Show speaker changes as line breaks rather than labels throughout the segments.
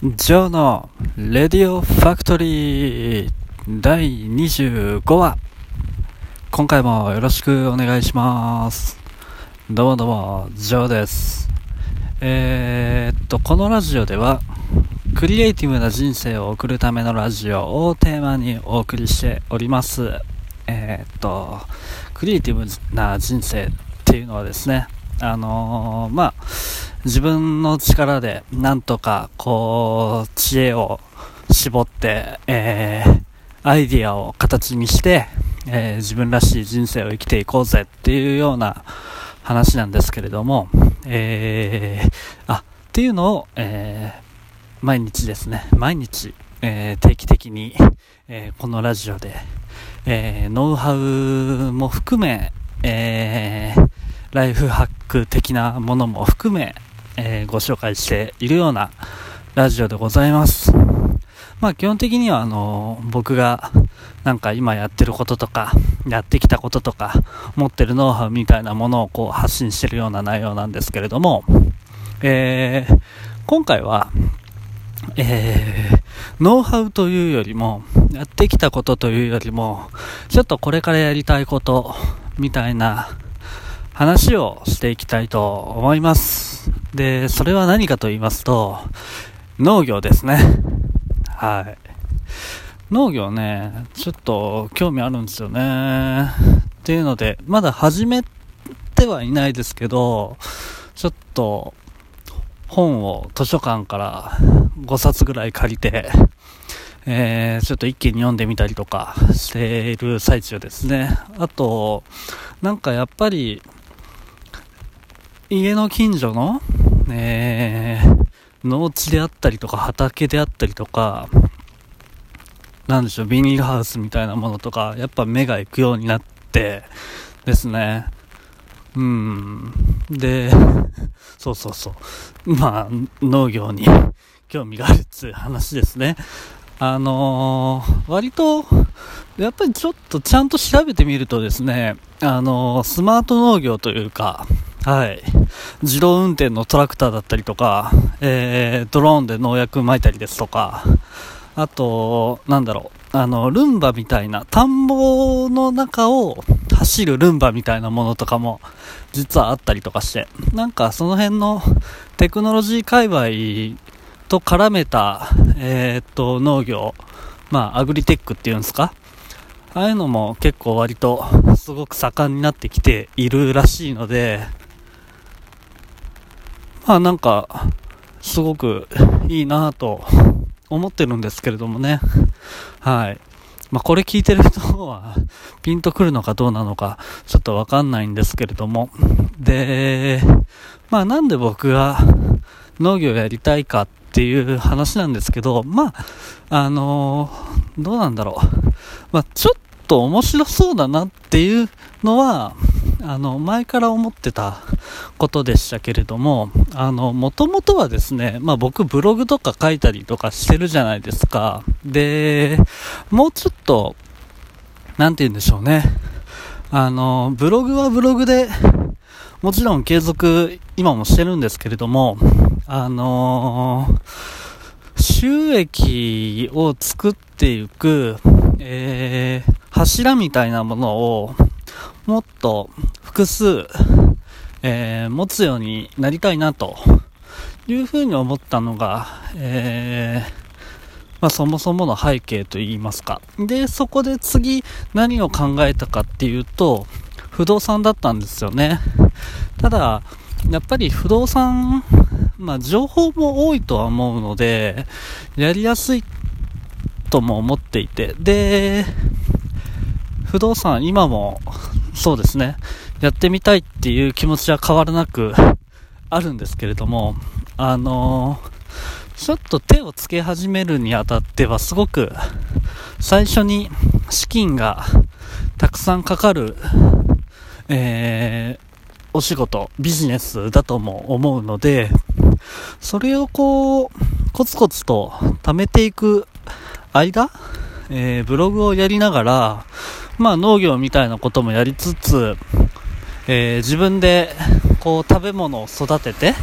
ジョーのレディオファクトリー第25話。今回もよろしくお願いします。どうもどうもジョーです。えー、っとこのラジオではクリエイティブな人生を送るためのラジオをテーマにお送りしております。えー、っとクリエイティブな人生っていうのはですねあのー、まあ自分の力でなんとかこう知恵を絞って、えー、アイディアを形にして、えー、自分らしい人生を生きていこうぜっていうような話なんですけれども、えー、あ、っていうのを、えー、毎日ですね、毎日、えー、定期的に、えー、このラジオで、えー、ノウハウも含め、えー、ライフハック的なものも含め、えー、ご紹介しているようなラジオでございます。まあ基本的にはあの僕がなんか今やってることとかやってきたこととか持ってるノウハウみたいなものをこう発信してるような内容なんですけれども、えー、今回は、えー、ノウハウというよりもやってきたことというよりもちょっとこれからやりたいことみたいな話をしていきたいと思います。で、それは何かと言いますと、農業ですね。はい。農業ね、ちょっと興味あるんですよね。っていうので、まだ始めてはいないですけど、ちょっと本を図書館から5冊ぐらい借りて、えー、ちょっと一気に読んでみたりとかしている最中ですね。あと、なんかやっぱり、家の近所の、えー、農地であったりとか畑であったりとか、なんでしょう、ビニールハウスみたいなものとか、やっぱ目が行くようになってですね。うん。で、そうそうそう。まあ、農業に興味があるっつう話ですね。あのー、割と、やっぱりちょっとちゃんと調べてみるとですね、あのー、スマート農業というか、はい。自動運転のトラクターだったりとか、えー、ドローンで農薬撒いたりですとか、あと、なんだろう、あの、ルンバみたいな、田んぼの中を走るルンバみたいなものとかも、実はあったりとかして、なんかその辺のテクノロジー界隈と絡めた、えー、っと、農業、まあ、アグリテックっていうんですか？ああいうのも結構割とすごく盛んになってきているらしいので、まあなんか、すごくいいなと思ってるんですけれどもね。はい。まあこれ聞いてる人はピンとくるのかどうなのかちょっとわかんないんですけれども。で、まあなんで僕が農業やりたいかっていう話なんですけど、まあ、あのー、どうなんだろう。まあちょっと面白そうだなっていうのは、あの、前から思ってたことでしたけれども、あの、もともとはですね、まあ僕ブログとか書いたりとかしてるじゃないですか。で、もうちょっと、なんて言うんでしょうね。あの、ブログはブログで、もちろん継続、今もしてるんですけれども、あの収益を作っていく、えー、柱みたいなものを、もっと複数、えー、持つようになりたいなというふうに思ったのが、えー、まあ、そもそもの背景といいますか。で、そこで次何を考えたかっていうと、不動産だったんですよね。ただ、やっぱり不動産、まあ、情報も多いとは思うので、やりやすいとも思っていて、で、不動産今もそうですね、やってみたいっていう気持ちは変わらなくあるんですけれども、あのー、ちょっと手をつけ始めるにあたってはすごく最初に資金がたくさんかかる、えー、お仕事、ビジネスだとも思うので、それをこう、コツコツと貯めていく間、えー、ブログをやりながら、まあ農業みたいなこともやりつつ、えー、自分でこう食べ物を育てて、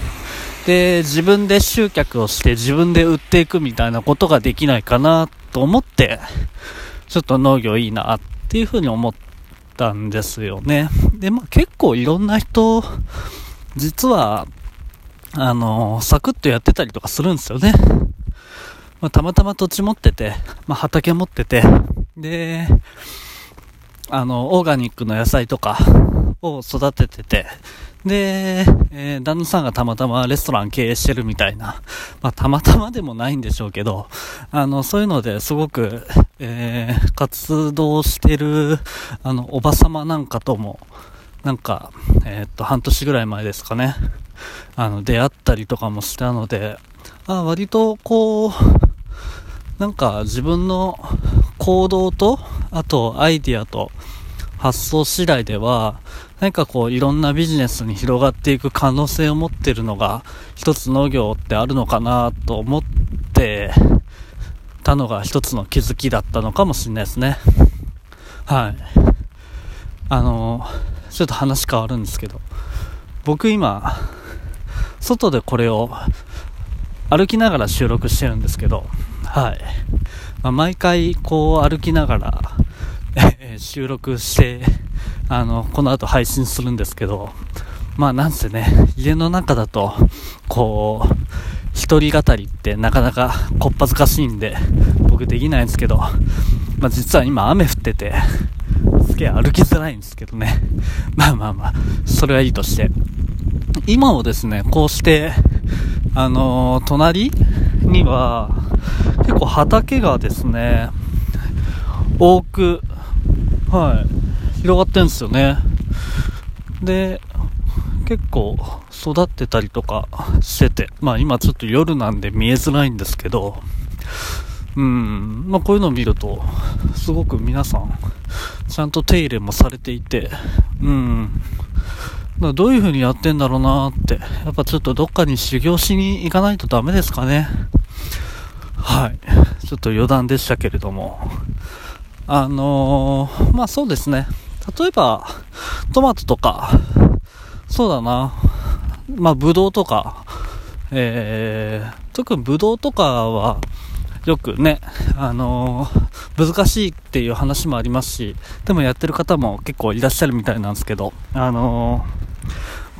で、自分で集客をして自分で売っていくみたいなことができないかなと思って、ちょっと農業いいなっていうふうに思ったんですよね。で、まあ結構いろんな人、実は、あの、サクッとやってたりとかするんですよね。まあ、たまたま土地持ってて、まあ、畑持ってて、で、あの、オーガニックの野菜とかを育ててて、で、えー、旦那さんがたまたまレストラン経営してるみたいな、まあ、たまたまでもないんでしょうけど、あの、そういうのですごく、えー、活動してる、あの、おばさまなんかとも、なんか、えー、っと、半年ぐらい前ですかね、あの、出会ったりとかもしたので、あ割と、こう、なんか自分の行動と、あとアイディアと発想次第では、何かこういろんなビジネスに広がっていく可能性を持ってるのが一つ農業ってあるのかなと思ってたのが一つの気づきだったのかもしれないですね。はい。あの、ちょっと話変わるんですけど、僕今、外でこれを歩きながら収録してるんですけど、はい。まあ、毎回こう歩きながら 収録して、あの、この後配信するんですけど、まあなんせね、家の中だと、こう、一人語りってなかなかこっぱずかしいんで、僕できないんですけど、まあ実は今雨降ってて、すげえ歩きづらいんですけどね。まあまあまあ、それはいいとして。今もですね、こうして、あのー、隣には、結構畑がですね、多く、はい、広がってんですよね。で、結構育ってたりとかしてて、まあ今ちょっと夜なんで見えづらいんですけど、うん、まあこういうのを見ると、すごく皆さん、ちゃんと手入れもされていて、うん、どういう風にやってんだろうなって、やっぱちょっとどっかに修行しに行かないとダメですかね。はい。ちょっと余談でしたけれども。あのー、まあそうですね。例えば、トマトとか、そうだな。まあ、ブドウとか、えー、特にブドウとかは、よくね、あのー、難しいっていう話もありますし、でもやってる方も結構いらっしゃるみたいなんですけど、あの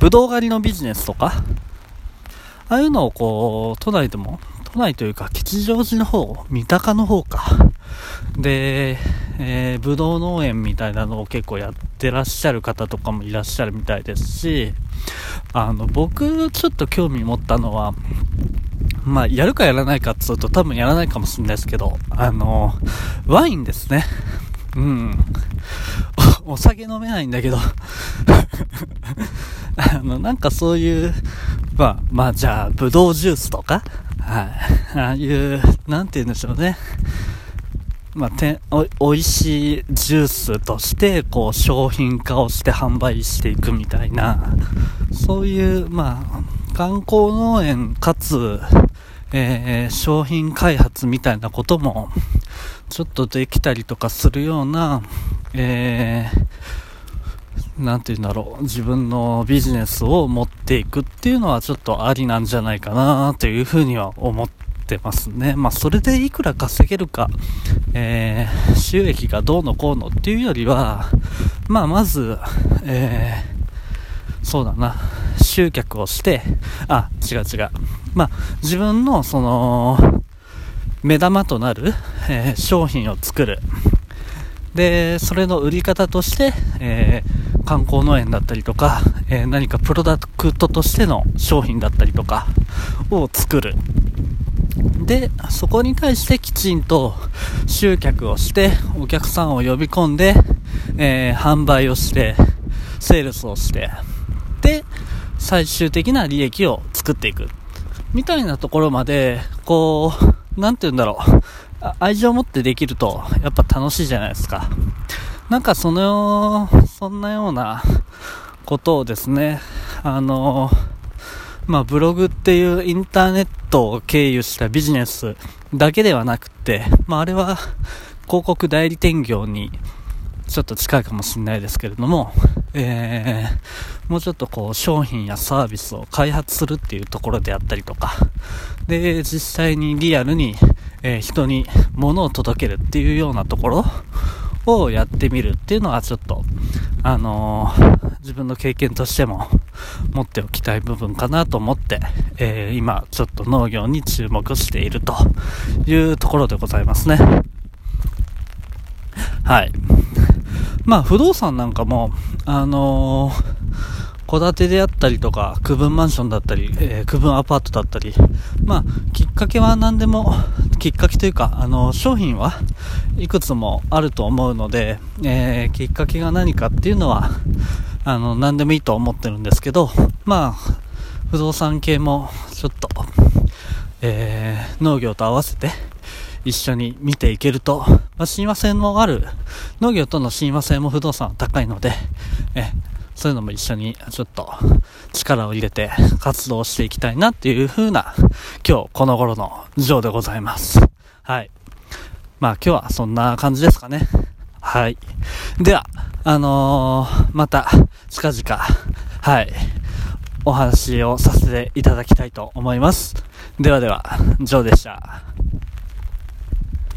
ー、ブドウ狩りのビジネスとか、ああいうのをこう、都内でも、都内というか吉祥寺の方、三鷹の方か、で、えー、ぶどう農園みたいなのを結構やってらっしゃる方とかもいらっしゃるみたいですし、あの、僕、ちょっと興味持ったのは、まあ、やるかやらないかって言うと多分やらないかもしれないですけど、あの、ワインですね。うん。おお酒飲めないんだけど あの、なんかそういう、まあ、まあじゃあ、ぶどうジュースとか、はい。ああいう、なんて言うんでしょうね。まあ、ておおいしいジュースとして、こう、商品化をして販売していくみたいな、そういう、まあ、観光農園かつ、えー、商品開発みたいなことも、ちょっとできたりとかするような、えー、なんて言うんだろう、自分のビジネスを持っていくっていうのはちょっとありなんじゃないかなというふうには思ってますね。まあ、それでいくら稼げるか、えー、収益がどうのこうのっていうよりは、まあ、まず、えー、そうだな、集客をして、あ、違う違う。まあ、自分の、その、目玉となる、えー、商品を作る。で、それの売り方として、えー、観光農園だったりとか、えー、何かプロダクトとしての商品だったりとかを作る。で、そこに対してきちんと集客をして、お客さんを呼び込んで、えー、販売をして、セールスをして、で、最終的な利益を作っていく。みたいなところまで、こう、なんて言うんだろう。愛情を持ってできると、やっぱ楽しいじゃないですか。なんかその、そんなようなことをですね、あのまあ、ブログっていうインターネットを経由したビジネスだけではなくて、まあ、あれは広告代理店業に、ちょっと近いかもしれないですけれども、えー、もうちょっとこう商品やサービスを開発するっていうところであったりとか、で、実際にリアルに、えー、人に物を届けるっていうようなところをやってみるっていうのはちょっと、あのー、自分の経験としても持っておきたい部分かなと思って、えー、今ちょっと農業に注目しているというところでございますね。はい。まあ、不動産なんかも、あの戸、建てであったりとか、区分マンションだったり、えー、区分アパートだったり、まあ、きっかけは何でも、きっかけというか、あの、商品はいくつもあると思うので、えー、きっかけが何かっていうのは、あの、何でもいいと思ってるんですけど、まあ、不動産系も、ちょっと、えー、農業と合わせて、一緒に見ていけると、まあ、親和性もある、農業との親和性も不動産は高いので、え、そういうのも一緒にちょっと力を入れて活動していきたいなっていう風な今日この頃のジョーでございます。はい。まあ今日はそんな感じですかね。はい。では、あのー、また近々、はい、お話をさせていただきたいと思います。ではでは、ジョーでした。